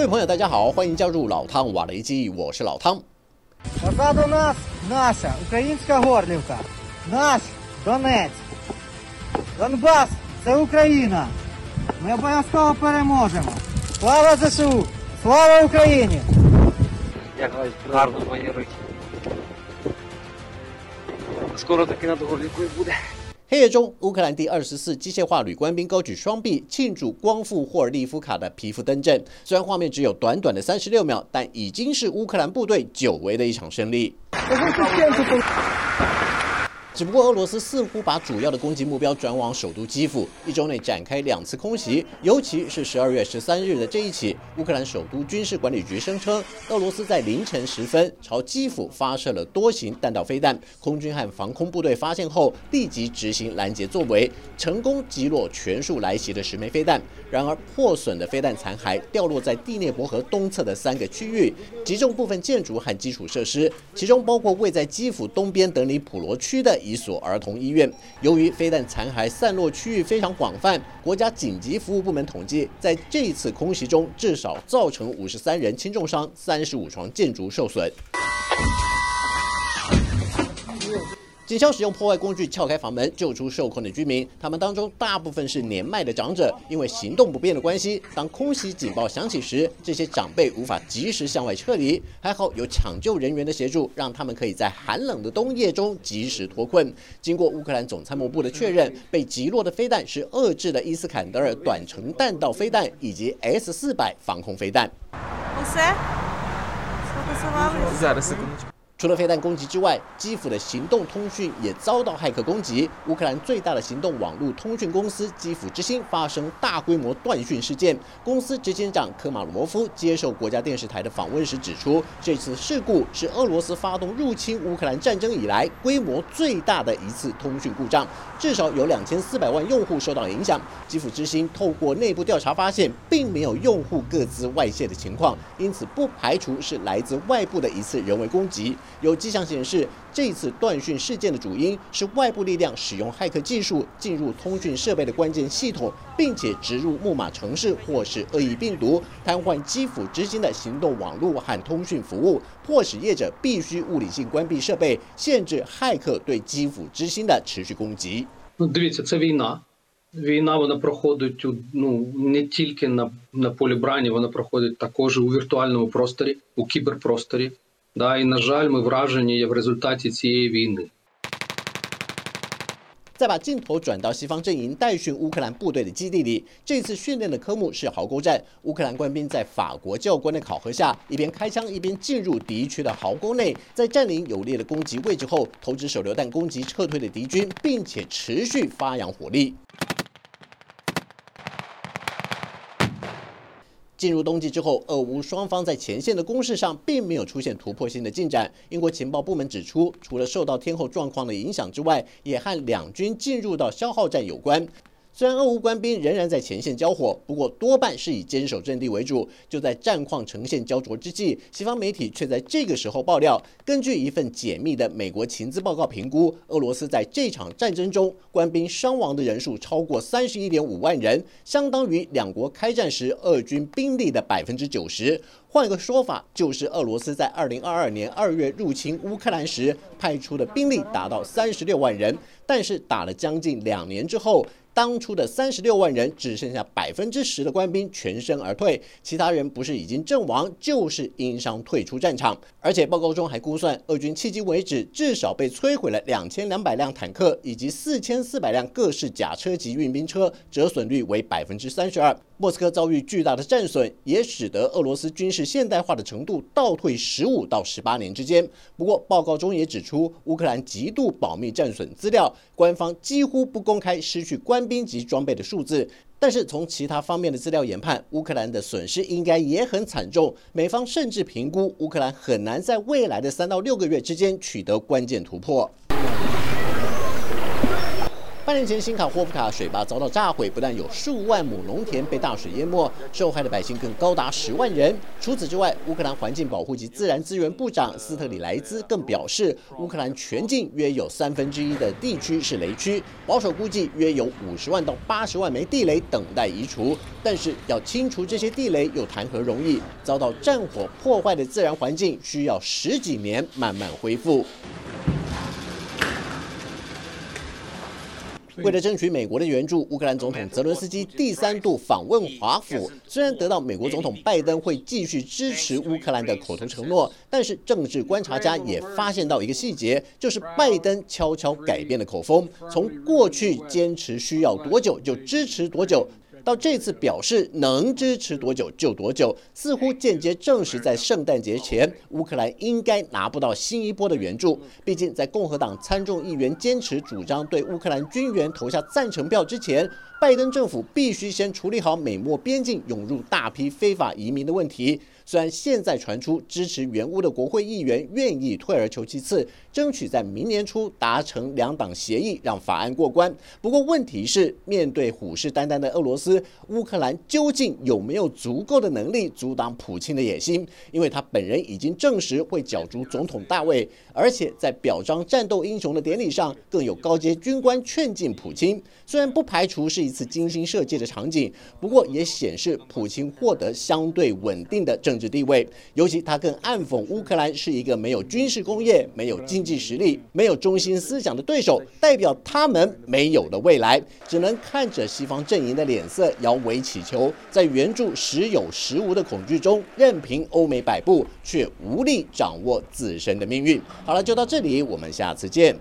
各位朋友，大家好，欢迎加入老汤瓦雷基，我是老汤。 Позаду нас наша українська Горлівка, наш Донець. Донбас це Україна. Ми обов'язково переможемо. Слава ЗСУ! Слава Україні! як гарно воєрують. Скоро таки над Горлівкою буде. 黑夜中，乌克兰第二十四机械化旅官兵高举双臂庆祝光复霍尔利夫卡的皮肤登阵。虽然画面只有短短的三十六秒，但已经是乌克兰部队久违的一场胜利。只不过，俄罗斯似乎把主要的攻击目标转往首都基辅，一周内展开两次空袭，尤其是十二月十三日的这一起，乌克兰首都军事管理局声称，俄罗斯在凌晨时分朝基辅发射了多型弹道飞弹，空军和防空部队发现后立即执行拦截作为，成功击落全数来袭的十枚飞弹。然而，破损的飞弹残骸掉落在第聂伯河东侧的三个区域，击中部分建筑和基础设施，其中包括位在基辅东边德里普罗区的一所儿童医院。由于飞弹残骸散落区域非常广泛，国家紧急服务部门统计，在这次空袭中，至少造成五十三人轻重伤，三十五幢建筑受损。警消使用破坏工具撬开房门，救出受困的居民。他们当中大部分是年迈的长者，因为行动不便的关系，当空袭警报响起时，这些长辈无法及时向外撤离。还好有抢救人员的协助，让他们可以在寒冷的冬夜中及时脱困。经过乌克兰总参谋部的确认，被击落的飞弹是遏制的伊斯坎德尔短程弹道飞弹以及 S 四百防空飞弹。除了飞弹攻击之外基辅的行动通讯也遭到骇客攻击。乌克兰最大的行动网络通讯公司基辅之星发生大规模断讯事件。公司执行长科马罗夫接受国家电视台的访问时指出这次事故是俄罗斯发动入侵乌克兰战争以来规模最大的一次通讯故障至少有两千四百万用户受到影响。基辅之星透过内部调查发现并没有用户各自外泄的情况因此不排除是来自外部的一次人为攻击。有迹象显示，这次断讯事件的主因是外部力量使用骇客技术进入通讯设备的关键系统，并且植入木马程式或是恶意病毒，瘫痪基辅之星的行动网络和通讯服务，迫使业者必须物理性关闭设备，限制骇客对基辅之星的持续攻击。 Ну, дивіться, це війна. Війна вона проходить у- ну, не тільки на, на полі брані, вона проходить також і у віртуальному просторі, у кіберпросторі. Да, і, на жаль, ми вражені є в результаті цієї війни. 再把镜头转到西方阵营带训乌克兰部队的基地里，这次训练的科目是壕沟战。乌克兰官兵在法国教官的考核下，一边开枪一边进入敌区的壕沟内，在占领有利的攻击位置后，投掷手榴弹攻击撤退的敌军，并且持续发扬火力。 进入冬季之后，俄乌双方在前线的攻势上并没有出现突破性的进展。英国情报部门指出，除了受到天后状况的影响之外，也和两军进入到消耗战有关。虽然俄乌官兵仍然在前线交火，不过多半是以坚守阵地为主。就在战况呈现焦灼之际，西方媒体却在这个时候爆料，根据一份解密的美国情资报告评估，俄罗斯在这场战争中官兵伤亡的人数超过三十一点五万人，相当于两国开战时俄军兵力的百分之九十。换个说法，就是俄罗斯在二零二二年二月入侵乌克兰时派出的兵力达到三十六万人，但是打了将近两年之后。当初的三十六万人只剩下百分之十的官兵全身而退，其他人不是已经阵亡，就是因伤退出战场。而且报告中还估算，俄军迄今为止至少被摧毁了两千两百辆坦克以及四千四百辆各式甲车及运兵车，折损率为百分之三十二。莫斯科遭遇巨大的战损，也使得俄罗斯军事现代化的程度倒退十五到十八年之间。不过，报告中也指出，乌克兰极度保密战损资料，官方几乎不公开失去官兵及装备的数字。但是从其他方面的资料研判，乌克兰的损失应该也很惨重。美方甚至评估乌克兰很难在未来的三到六个月之间取得关键突破。半年前，新卡霍夫卡水坝遭到炸毁，不但有数万亩农田被大水淹没，受害的百姓更高达十万人。除此之外，乌克兰环境保护及自然资源部长斯特里莱兹更表示，乌克兰全境约有三分之一的地区是雷区，保守估计约有五十万到八十万枚地雷等待移除。但是要清除这些地雷又谈何容易？遭到战火破坏的自然环境需要十几年慢慢恢复。为了争取美国的援助，乌克兰总统泽伦斯基第三度访问华府。虽然得到美国总统拜登会继续支持乌克兰的口头承诺，但是政治观察家也发现到一个细节，就是拜登悄悄改变了口风，从过去坚持需要多久就支持多久。到这次表示能支持多久就多久，似乎间接证实，在圣诞节前，乌克兰应该拿不到新一波的援助。毕竟，在共和党参众议员坚持主张对乌克兰军援投下赞成票之前，拜登政府必须先处理好美墨边境涌入大批非法移民的问题。虽然现在传出支持援乌的国会议员愿意退而求其次，争取在明年初达成两党协议，让法案过关。不过问题是，面对虎视眈眈的俄罗斯，乌克兰究竟有没有足够的能力阻挡普京的野心？因为他本人已经证实会角逐总统大位，而且在表彰战斗英雄的典礼上，更有高阶军官劝进普京。虽然不排除是一次精心设计的场景，不过也显示普京获得相对稳定的政治地位。尤其他更暗讽乌克兰是一个没有军事工业、没有经济实力、没有中心思想的对手，代表他们没有了未来，只能看着西方阵营的脸色摇尾乞求，在援助时有时无的恐惧中，任凭欧美摆布，却无力掌握自身的命运。好了，就到这里，我们下次见。